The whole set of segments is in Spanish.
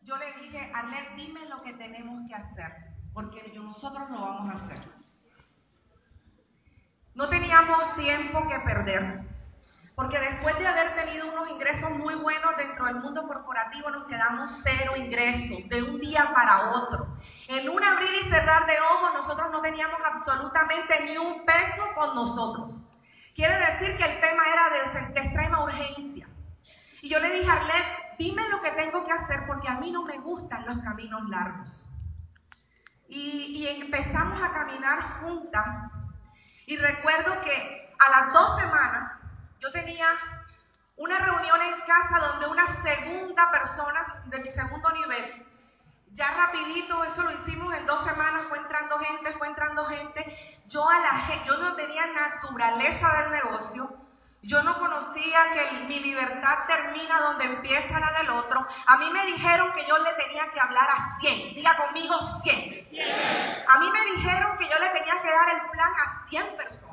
Yo le dije, Arlene, dime lo que tenemos que hacer, porque nosotros lo vamos a hacer. No teníamos tiempo que perder, porque después de haber tenido unos ingresos muy buenos dentro del mundo corporativo, nos quedamos cero ingresos de un día para otro. En un abrir y cerrar de ojos, nosotros no teníamos absolutamente ni un peso con nosotros. Quiere decir que el tema era de, de extrema urgencia. Y yo le dije a Arlette, dime lo que tengo que hacer porque a mí no me gustan los caminos largos. Y, y empezamos a caminar juntas. Y recuerdo que a las dos semanas yo tenía una reunión en casa donde una segunda persona de mi segundo nivel, ya rapidito, eso lo hicimos en dos semanas, fue entrando gente, fue entrando gente. Yo a la yo no tenía naturaleza del negocio, yo no conocía que el- mi libertad termina donde empieza la del otro. A mí me dijeron que yo le tenía que hablar a 100. Diga conmigo 100. A mí me dijeron que yo le tenía que dar el plan a 100 personas.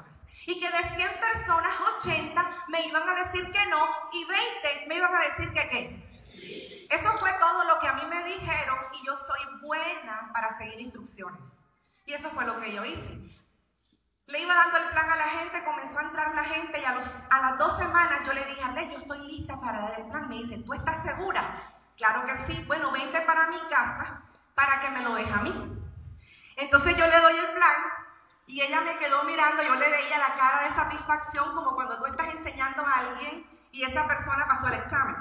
Y que de 100 personas, 80 me iban a decir que no y 20 me iban a decir que qué. Eso fue todo lo que a mí me dijeron y yo soy buena para seguir instrucciones. Y eso fue lo que yo hice. Le iba dando el plan a la gente, comenzó a entrar la gente y a, los- a las dos semanas yo le dije, Arlene, yo estoy lista para dar el plan. Me dice, ¿tú estás segura? Claro que sí. Bueno, vente para mi casa para que me lo deje a mí. Entonces yo le doy el plan y ella me quedó mirando, yo le veía la cara de satisfacción como cuando tú estás enseñando a alguien y esa persona pasó el examen.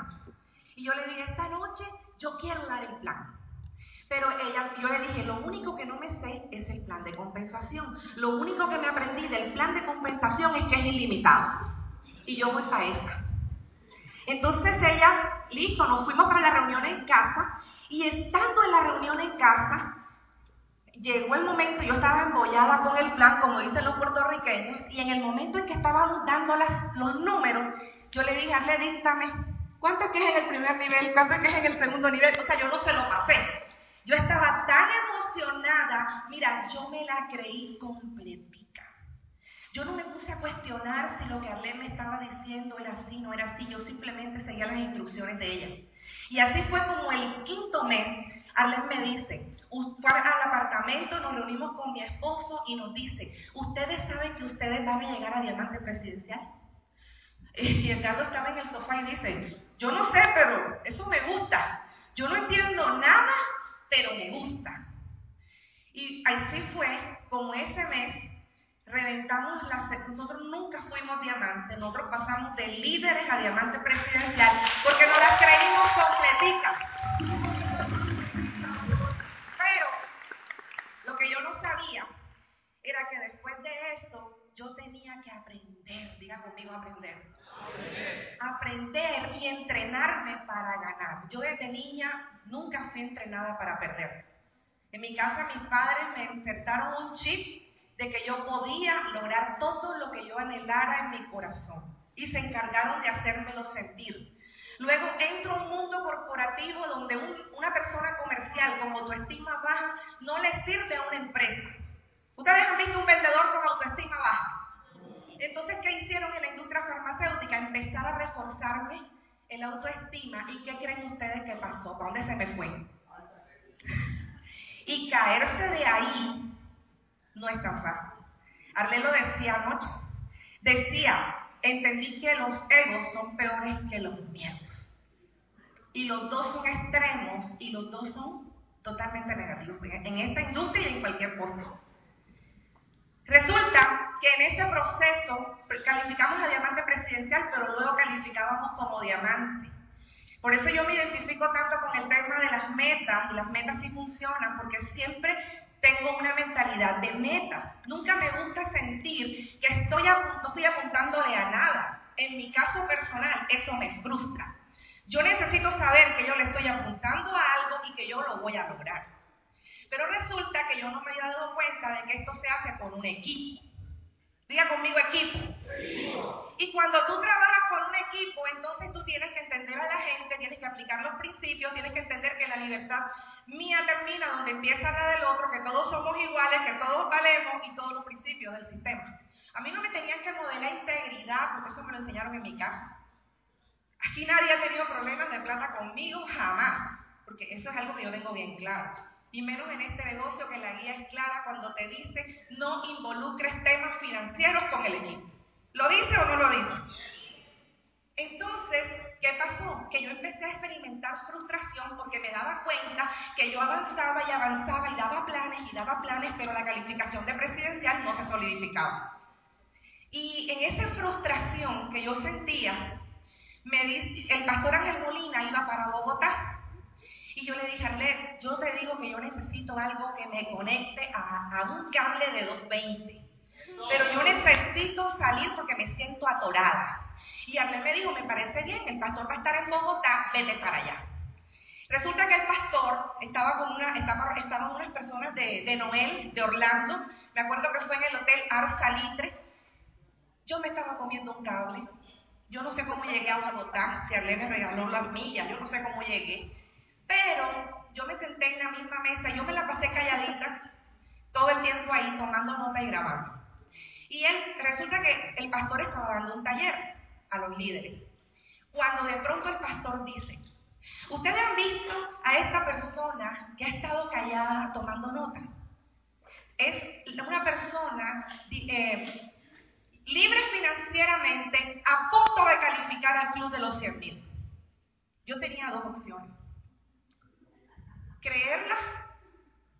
Y yo le dije, esta noche yo quiero dar el plan. Pero ella, yo le dije, lo único que no me sé es el plan de compensación. Lo único que me aprendí del plan de compensación es que es ilimitado. Y yo voy para esa. Entonces ella, listo, nos fuimos para la reunión en casa y estando en la reunión en casa, llegó el momento, yo estaba embollada con el plan, como dicen los puertorriqueños, y en el momento en que estábamos dando los números, yo le dije, Arle, díctame, ¿cuánto es que es en el primer nivel? ¿Cuánto es que es en el segundo nivel? O sea, yo no se lo pasé. Yo estaba tan emocionada, mira, yo me la creí completica. Yo no me puse a cuestionar si lo que Arlene me estaba diciendo era así, no era así. Yo simplemente seguía las instrucciones de ella. Y así fue como el quinto mes, Arlene me dice, al apartamento, nos reunimos con mi esposo y nos dice, ustedes saben que ustedes van a llegar a diamante presidencial. Y Ricardo estaba en el sofá y dice, yo no sé, pero eso me gusta. Yo no entiendo nada, pero me gusta. Y así fue como ese mes reventamos la se- nosotros nunca fuimos diamantes, nosotros pasamos de líderes a diamante presidencial porque no las creímos completicas. Que yo no sabía era que después de eso yo tenía que aprender, diga conmigo aprender. Aprender y entrenarme para ganar. Yo desde niña nunca fui entrenada para perder. En mi casa mis padres me insertaron un chip de que yo podía lograr todo lo que yo anhelara en mi corazón y se encargaron de hacérmelo sentir. Luego entro a un mundo corporativo donde un- una persona comercial con autoestima baja no le sirve a una empresa. Ustedes han visto un vendedor con autoestima baja. Entonces, ¿qué hicieron en la industria farmacéutica? Empezar a reforzarme el autoestima. ¿Y qué creen ustedes que pasó? ¿Para dónde se me fue? Y caerse de ahí no es tan fácil. Arle lo decía anoche. Decía, entendí que los egos son peores que los miedos. Y los dos son extremos y los dos son totalmente negativos en esta industria y en cualquier cosa. Resulta que en ese proceso calificamos a diamante presidencial, pero luego calificábamos como diamante. Por eso yo me identifico tanto con el tema de las metas, y las metas sí funcionan, porque siempre tengo una mentalidad de metas. Nunca me gusta sentir que estoy no estoy apuntándole a nada. En mi caso personal, eso me frustra. Yo necesito saber que yo le estoy apuntando a algo y que yo lo voy a lograr. Pero resulta que yo no me había dado cuenta de que esto se hace con un equipo. Diga conmigo equipo. Y cuando tú trabajas con un equipo, entonces tú tienes que entender a la gente, tienes que aplicar los principios, tienes que entender que la libertad mía termina donde empieza la del otro, que todos somos iguales, que todos valemos y todos los principios del sistema. A mí no me tenían que modelar integridad, porque eso me lo enseñaron en mi casa. Aquí nadie ha tenido problemas de plata conmigo, jamás, porque eso es algo que yo tengo bien claro y menos en este negocio que la guía es clara cuando te dice no involucres temas financieros con el equipo. ¿Lo dice o no lo dice? Entonces, ¿qué pasó? Que yo empecé a experimentar frustración porque me daba cuenta que yo avanzaba y avanzaba y daba planes y daba planes, pero la calificación de presidencial no se solidificaba. Y en esa frustración que yo sentía, me el pastor Ángel Molina iba para Bogotá y yo le dije, Arlet, yo te digo que yo necesito algo que me conecte a, un cable de 220. Pero yo necesito salir porque me siento atorada. Y Arlet me dijo, me parece bien, el pastor va a estar en Bogotá, vete para allá. Resulta que el pastor estaba con una, estaba, estaban unas personas de, de, Noel, de Orlando, me acuerdo que fue en el hotel Arsalitre. Yo me estaba comiendo un cable. Yo no sé cómo llegué a Bogotá, si Arlet me regaló las millas, yo no sé cómo llegué. Pero yo me senté en la misma mesa, yo me la pasé calladita todo el tiempo ahí tomando nota y grabando. Y él, resulta que el pastor estaba dando un taller a los líderes. Cuando de pronto el pastor dice, ustedes han visto a esta persona que ha estado callada tomando nota. Es una persona eh, libre financieramente a punto de calificar al club de los 100 mil. Yo tenía dos opciones creerla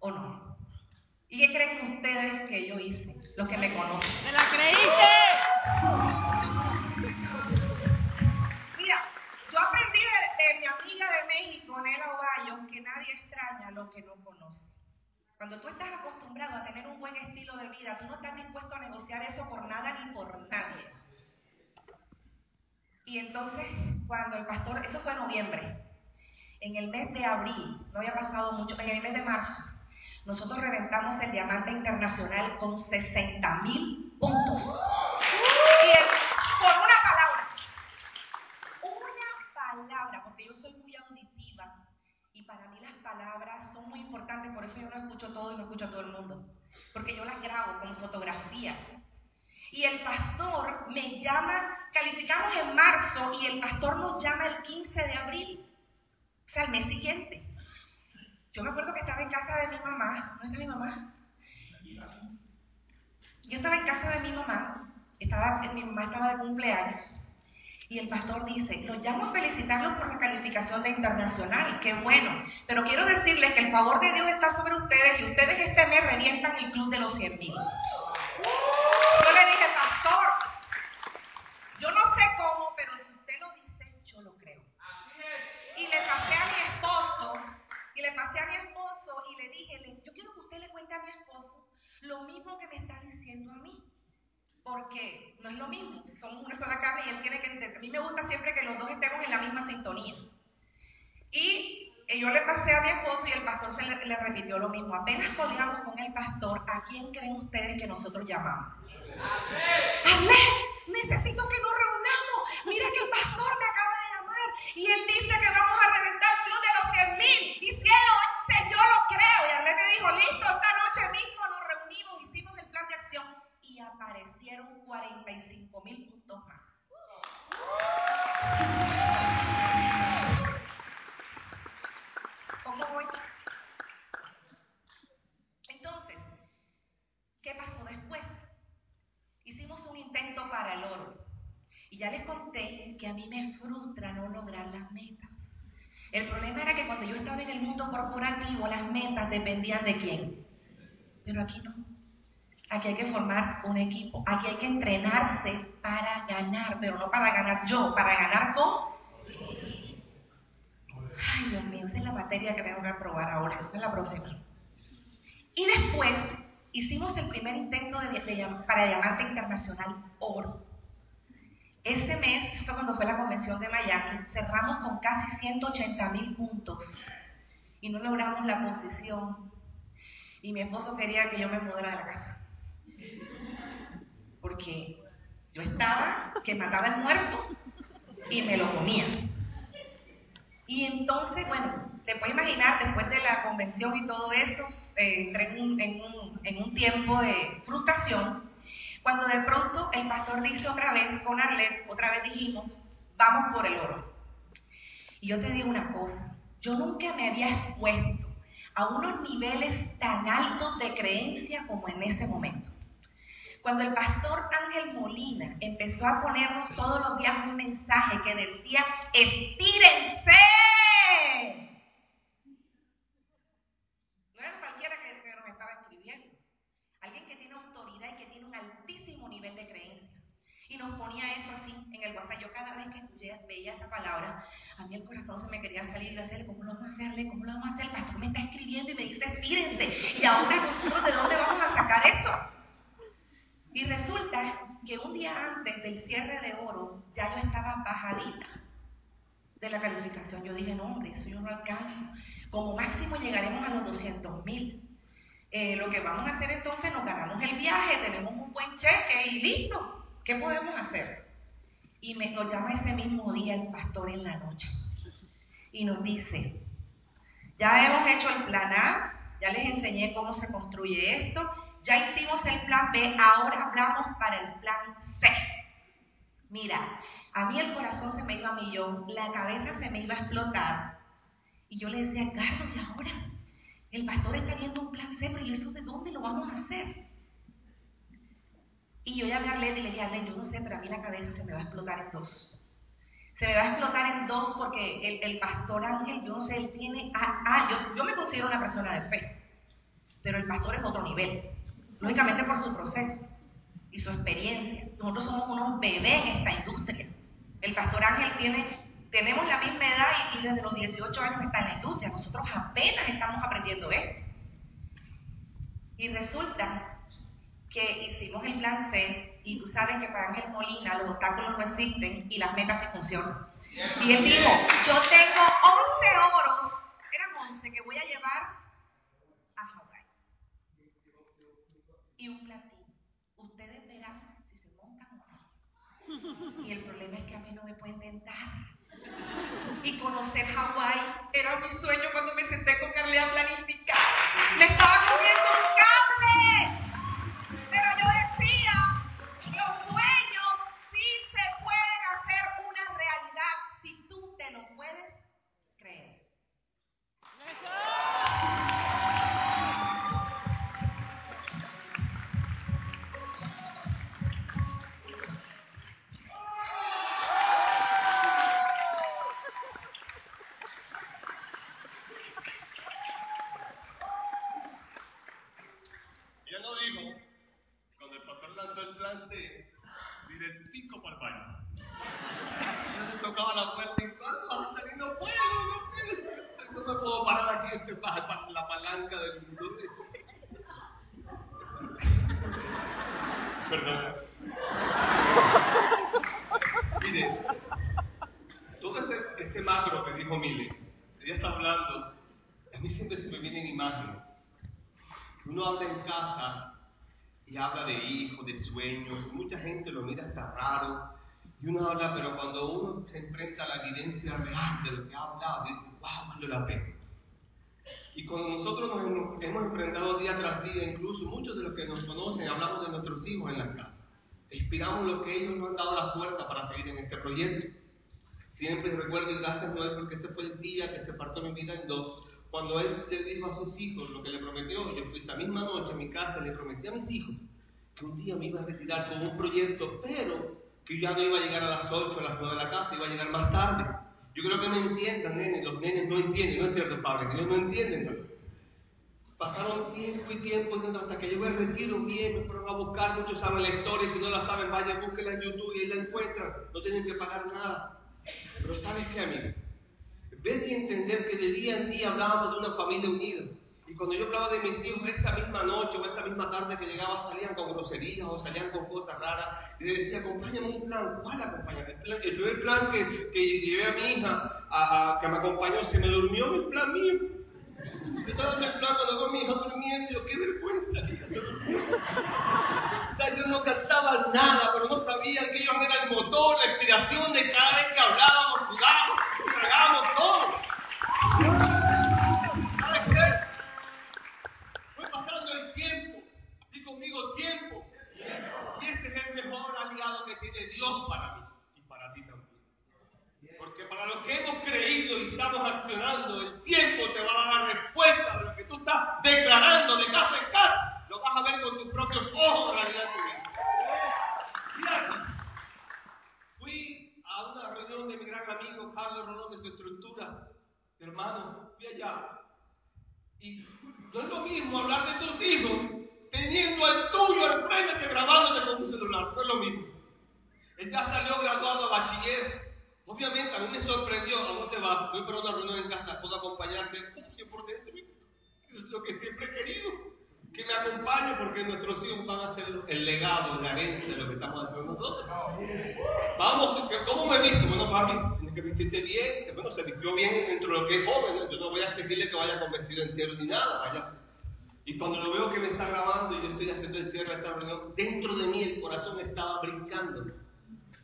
o no. ¿Y qué creen ustedes que yo hice? Los que me conocen. ¡Me la creíste! Mira, yo aprendí de, mi amiga de México, Nela Ovayo, que nadie extraña lo que no conoce. Cuando tú estás acostumbrado a tener un buen estilo de vida, tú no estás dispuesto a negociar eso por nada ni por nadie. Y entonces, cuando el pastor, eso fue en noviembre, en el mes de abril, no había pasado mucho, en el mes de marzo, nosotros reventamos el diamante internacional con 60 mil puntos. Y por una palabra, una palabra, porque yo soy muy auditiva y para mí las palabras son muy importantes, por eso yo no escucho todo y no escucho a todo el mundo, porque yo las grabo con fotografías. Y el pastor me llama, calificamos en marzo y el pastor nos llama el 15 de abril sea, al mes siguiente. Yo me acuerdo que estaba en casa de mi mamá. ¿No está mi mamá? Yo estaba en casa de mi mamá. Estaba, mi mamá estaba de cumpleaños. Y el pastor dice, los llamo a felicitarlos por la calificación de internacional, qué bueno. Pero quiero decirles que el favor de Dios está sobre ustedes y ustedes este mes revientan el club de los 100 mil. Yo le dije, pastor, yo no sé cómo, pero si usted lo dice, yo lo creo. Y le pasé a mi esposo, y le pasé a mi esposo y le dije, yo quiero que usted le cuente a mi esposo lo mismo que me está diciendo a mí. Porque no es lo mismo, somos una sola carne y él tiene que entender. A mí me gusta siempre que los dos estemos en la misma sintonía. Y yo le pasé a mi esposo y el pastor se le, repitió lo mismo. Apenas colgamos con el pastor, ¿a quién creen ustedes que nosotros llamamos? ¡Amén! Necesito que nos reunamos. Mira que el pastor me acaba de y él dice que vamos a reventar el club de los 100 mil. Y cielo, ese yo lo creo. Y Arlene me dijo, listo, esta noche mismo nos reunimos, hicimos el plan de acción y aparecieron 45 mil puntos más. ¿Cómo voy? Entonces, ¿qué pasó después? Hicimos un intento para el oro. Y ya les conté que a mí me frustra no lograr las metas. El problema era que cuando yo estaba en el mundo corporativo, las metas dependían de quién. Pero aquí no. Aquí hay que formar un equipo, aquí hay que entrenarse para ganar, pero no para ganar yo, para ganar con... Ay, Dios mío, esa es la materia que tengo que aprobar ahora, esa es la próxima. Y después hicimos el primer intento para llamarte internacional oro. Ese mes, fue cuando fue la convención de Miami, cerramos con casi 180 mil puntos y no logramos la posición. Y mi esposo quería que yo me mudara de la casa. Porque yo estaba que mataba el muerto y me lo comía. Y entonces, bueno, te puedes imaginar, después de la convención y todo eso, eh, entré en un, en, un, en un tiempo de frustración, cuando de pronto el pastor dice otra vez con Arlet, otra vez dijimos, vamos por el oro. Y yo te digo una cosa, yo nunca me había expuesto a unos niveles tan altos de creencia como en ese momento. Cuando el pastor Ángel Molina empezó a ponernos todos los días un mensaje que decía, estírense. No era cualquiera que, nos estaba escribiendo. Alguien que tiene autoridad y que tiene un altísimo nivel de creencia. Y nos ponía eso así en el WhatsApp. Yo cada vez que veía esa palabra, a mí el corazón se me quería salir y decirle, ¿cómo lo vamos a hacerle? ¿Cómo lo vamos a hacer? El pastor me está escribiendo y me dice, estírense. Y ahora nosotros, ¿de dónde vamos a sacar eso? Y resulta que un día antes del cierre de oro ya yo estaba bajadita de la calificación. Yo dije, no, hombre, eso yo no alcanzo. Como máximo llegaremos a los 200 mil. Eh, lo que vamos a hacer entonces, nos ganamos el viaje, tenemos un buen cheque y listo. ¿Qué podemos hacer? Y me, nos llama ese mismo día el pastor en la noche y nos dice, ya hemos hecho el plan A, ya les enseñé cómo se construye esto, ya hicimos el plan B, ahora hablamos para el plan C. Mira, a mí el corazón se me iba a millón, la cabeza se me iba a explotar. Y yo le decía, Carlos, ¿y ahora? El pastor está viendo un plan C, pero ¿y eso de dónde lo vamos a hacer? Y yo ya me hablé y le dije, Arlene, yo no sé, pero a mí la cabeza se me va a explotar en dos. Se me va a explotar en dos porque el, pastor Ángel, yo no sé, él tiene... Ah, ah yo, yo me considero una persona de fe, pero el pastor es otro nivel lógicamente por su proceso y su experiencia. Nosotros somos unos bebés en esta industria. El pastor Ángel tiene, tenemos la misma edad y, desde los 18 años está en la industria. Nosotros apenas estamos aprendiendo esto. Y resulta que hicimos el plan C y tú sabes que para Ángel Molina los obstáculos no existen y las metas sí funcionan. Y él dijo, yo tengo 11 oros, eran 11 que voy a llevar y un platín. Ustedes verán si se montan o no. Y el problema es que a mí no me pueden tentar. Y conocer Hawái era mi sueño cuando me senté con Carly a planificar. Me estaba comiendo un cable. Y uno habla, pero cuando uno se enfrenta a la evidencia real de lo que ha hablado, dice, wow, vale la pena. Y cuando nosotros nos hemos, enfrentado día tras día, incluso muchos de los que nos conocen, hablamos de nuestros hijos en la casa. Inspiramos lo que ellos nos han dado la fuerza para seguir en este proyecto. Siempre recuerdo y gracias Noel porque ese fue el día que se partió mi vida en dos. Cuando él le dijo a sus hijos lo que le prometió, yo fui esa misma noche a mi casa, le prometí a mis hijos que un día me iba a retirar con un proyecto, pero que ya no iba a llegar a las 8 a las 9 de la casa, iba a llegar más tarde. Yo creo que no entiendan, nenes, los nenes no entienden, no es cierto, padre, ellos no entienden. Pasaron tiempo y tiempo hasta que llegó el retiro bien, me fueron a buscar, muchos saben la historia, si no la saben, vayan, búsquenla en YouTube y ahí la encuentran, no tienen que pagar nada. Pero ¿sabes qué, amigo? Vez de entender que de día en día hablábamos de una familia unida, y cuando yo hablaba de mis hijos, esa misma noche o esa misma tarde que llegaba, salían con groserías o salían con cosas raras. Y le decía, acompáñame un plan. ¿Cuál acompañamiento? El, plan, el plan que, que llevé a mi hija, a, que me acompañó, se me durmió mi plan mío. Yo estaba en el plan cuando con mi hija durmiendo, yo, qué vergüenza, O sea, yo no cantaba nada, pero no sabía que ellos eran el motor, la inspiración de cada vez que hablábamos, jugábamos, tragábamos todo. tiempo. Y ese es el mejor aliado que tiene Dios para mí y para ti también. Porque para lo que hemos creído y estamos accionando, el tiempo te va a dar la respuesta de lo que tú estás declarando de casa en casa. Lo vas a ver con tus propios ojos realidad Fui a una reunión de mi gran amigo Carlos Rolón de su estructura. Hermano, fui allá. Y no es lo mismo hablar de tus hijos teniendo el tuyo al frente grabándote con un celular. No es lo mismo. Él ya salió graduado a bachiller. Obviamente, a mí me sorprendió. ¿A dónde vas? Voy para una reunión en casa. ¿Puedo acompañarte? Yo por dentro, es lo que siempre he querido. Que me acompañe porque nuestros hijos van a ser el legado, la herencia de lo que estamos haciendo nosotros. Vamos, ¿cómo me visto? Bueno, papi, que vestirte bien. Bueno, se vistió bien dentro de lo que es joven. Yo no voy a seguirle que vaya con vestido entero ni nada. Vaya y cuando lo veo que me está grabando y yo estoy haciendo el cierre de esta reunión, dentro de mí el corazón estaba brincando.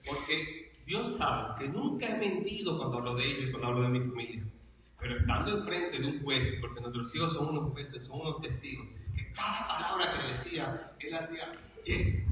Porque Dios sabe que nunca he mentido cuando hablo de ellos y cuando hablo de mi familia. Pero estando enfrente de un juez, porque nuestros hijos son unos jueces, son unos testigos, que cada palabra que decía, él hacía, yes,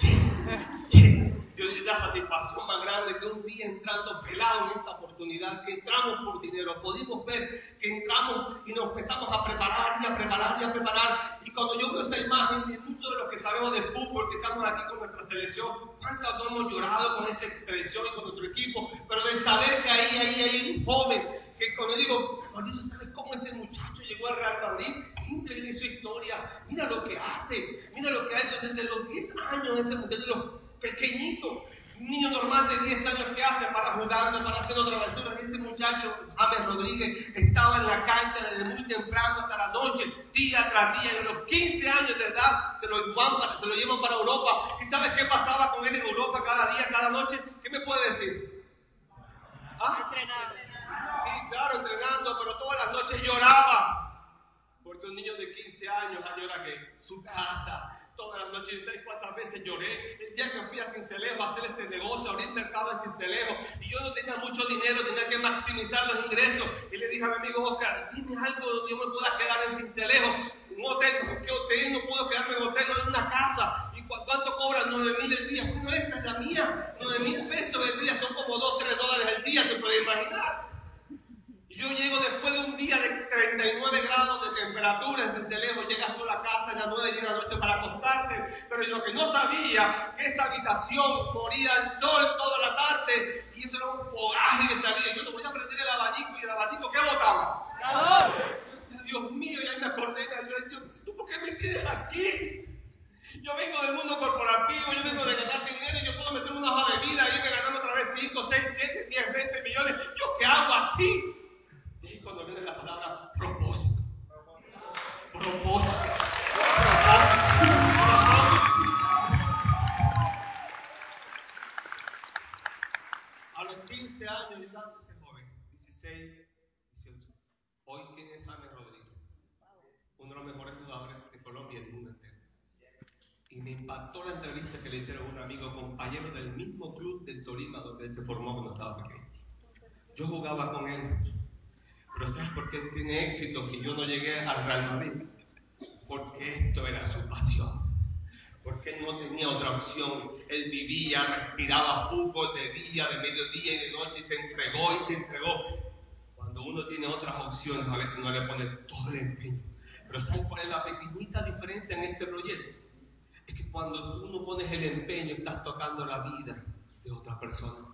Yo le la satisfacción más grande que un día entrando pelado en esta oportunidad, que entramos por dinero, pudimos ver que entramos y nos empezamos a preparar y a preparar y a preparar. Y cuando yo veo esa imagen de muchos de los que sabemos de fútbol, que estamos aquí con nuestra selección, cuántos no hemos llorado con esa selección y con nuestro equipo, pero de saber que ahí, ahí, hay un joven, que cuando digo, Mauricio, ¿sabes cómo ese muchacho llegó al Real Madrid? Increíble su historia, mira lo que hace, mira lo que ha hecho desde los 10 años, ese muchacho, pequeñito, un niño normal de 10 años que hace para jugando, para hacer otra aventura. Ese muchacho, James Rodríguez, estaba en la cancha desde muy temprano hasta la noche, día tras día. Y a los 15 años de edad se lo, llevan se lo llevan para Europa. ¿Y sabes qué pasaba con él en Europa cada día, cada noche? ¿Qué me puede decir? ¿Ah? Entrenando. Sí, claro, entrenando, pero todas las noches lloraba. Porque un niño de 15 años llora que su casa, todas las noches, ¿sabes cuántas veces lloré? El día que fui a Cincelejo a hacer este negocio, abrí el mercado de Cincelejo, y yo no tenía mucho dinero, tenía que maximizar los ingresos. Y le dije a mi amigo Oscar, dime algo yo me pueda quedar en Cincelejo. Un hotel, ¿qué hotel? No puedo quedarme en hotel, no en una casa. ¿Y cuánto cobran? 9 mil el día. Bueno, esta es la mía. 9 mil pesos el día son como 2, 3 dólares el día, se puede imaginar. Yo llego después de un día de 39 grados de temperatura en Cincelejo, llegas tú a la casa a las 9 de la noche para acostarte, pero lo que no sabía, que esa habitación moría el sol toda la tarde y eso era un fogaje que salía. Yo no voy a prender el abanico y el abanico, ¿qué botaba? Dios mío, ya me acordé, yo, ¿tú por qué me tienes aquí? Yo vengo del mundo corporativo, yo vengo de ganar dinero y yo puedo meter una hoja de vida y me ganando otra vez 5, 6, 7, 10, 20 millones. ¿Yo qué hago aquí? Cuando viene la palabra propósito. Propósito. A los 15 años de edad ese joven, 16, 18. Hoy, ¿quién es James Rodríguez? Uno de los mejores jugadores de Colombia y del mundo entero. Y me impactó la entrevista que le hicieron a un amigo, compañero del mismo club del Tolima donde él se formó cuando estaba pequeño. Yo jugaba con él pero ¿sabes por qué tiene éxito que yo no llegué al Real Madrid? Porque esto era su pasión. Porque él no tenía otra opción. Él vivía, respiraba fútbol de día, de mediodía y de noche y se entregó y se entregó. Cuando uno tiene otras opciones, a veces no le pone todo el empeño. Pero ¿sabes cuál es la pequeñita diferencia en este proyecto? Es que cuando tú no pones el empeño, estás tocando la vida de otra persona.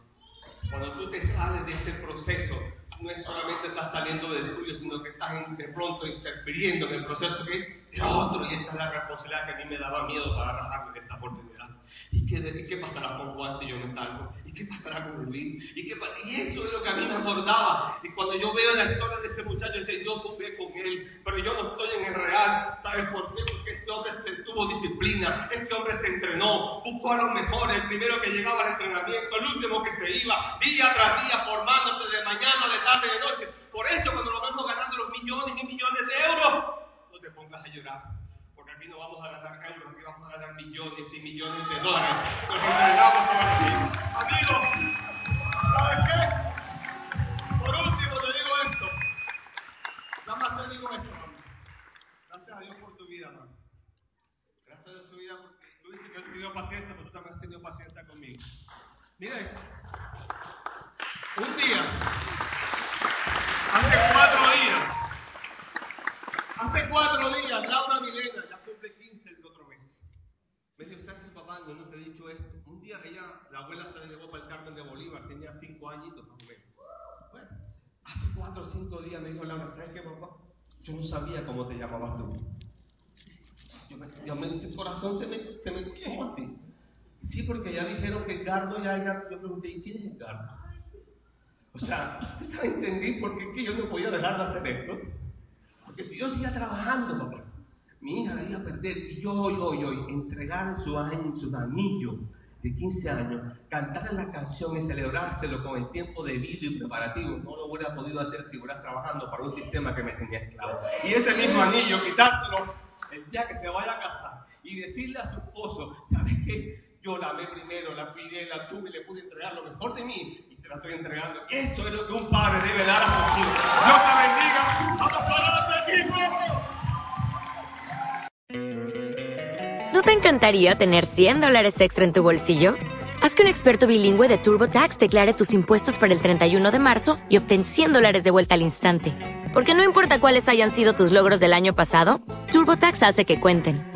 Cuando tú te sales de este proceso, no es solamente estás saliendo del tuyo, sino que estás de pronto interfiriendo en el proceso que es otro, y esa es la responsabilidad que a mí me daba miedo para rajarme de esta oportunidad. ¿Y qué, ¿Y qué, pasará con Juan si yo me salgo? ¿Y qué pasará con Luis? ¿Y, qué, y eso es lo que a mí me acordaba. Y cuando yo veo la historia de ese muchacho, dice, yo jugué con él, pero yo no estoy en el real. ¿Sabes por qué? Porque este hombre se tuvo disciplina, este hombre se entrenó, buscó a los mejores, el primero que llegaba al entrenamiento, el último que se iba, día tras día formándose de mañana, de noche. Por eso cuando lo vemos ganando los millones y millones de euros, no llorar aquí no vamos a ganar euros, aquí vamos a ganar millones y millones de dólares. Nos Amigos, ¿sabes qué? Por último te digo esto. Nada más te digo esto, mamá. Gracias a Dios por tu vida, mamá. Gracias a Dios por tu vida porque tú dices que has tenido paciencia, pero tú también has tenido paciencia conmigo. Mira Un día, hace cuatro días, hace cuatro días, Laura Milena, ya cumple 15 el otro mes. Me dijo, ¿sabes qué, papá? Yo no te he dicho esto. Un día ella, la abuela se la llevó para el Carmen de Bolívar, tenía cinco añitos más o menos. Bueno, hace cuatro o cinco días me dijo Laura, ¿sabes qué, papá? Yo no sabía cómo te llamabas tú. Yo me, yo el corazón se me, se me quemó así. Sí, porque ya dijeron que Gardo ya era. Yo pregunté, ¿y quién es Gardo? O sea, ¿se entendí por qué yo no podía dejar de hacer esto? Porque si yo seguía trabajando, papá, mi hija la iba a perder. Y yo hoy, hoy, hoy, entregar su, su anillo de 15 años, cantar la canción y celebrárselo con el tiempo debido y preparativo, no lo hubiera podido hacer si hubieras trabajando para un sistema que me tenía esclavo. Y ese mismo anillo, quitárselo el día que se vaya a casar y decirle a su esposo, ¿sabes qué? Yo la amé primero, la cuidé, la tuve le pude entregar lo mejor de mí y te la estoy entregando. Eso es lo que un padre debe dar a sus hijos. Dios te bendiga. Vamos para ¿No te encantaría tener 100 dólares extra en tu bolsillo? Haz que un experto bilingüe de TurboTax declare tus impuestos para el 31 de marzo y obtén 100 dólares de vuelta al instante. Porque no importa cuáles hayan sido tus logros del año pasado, TurboTax hace que cuenten.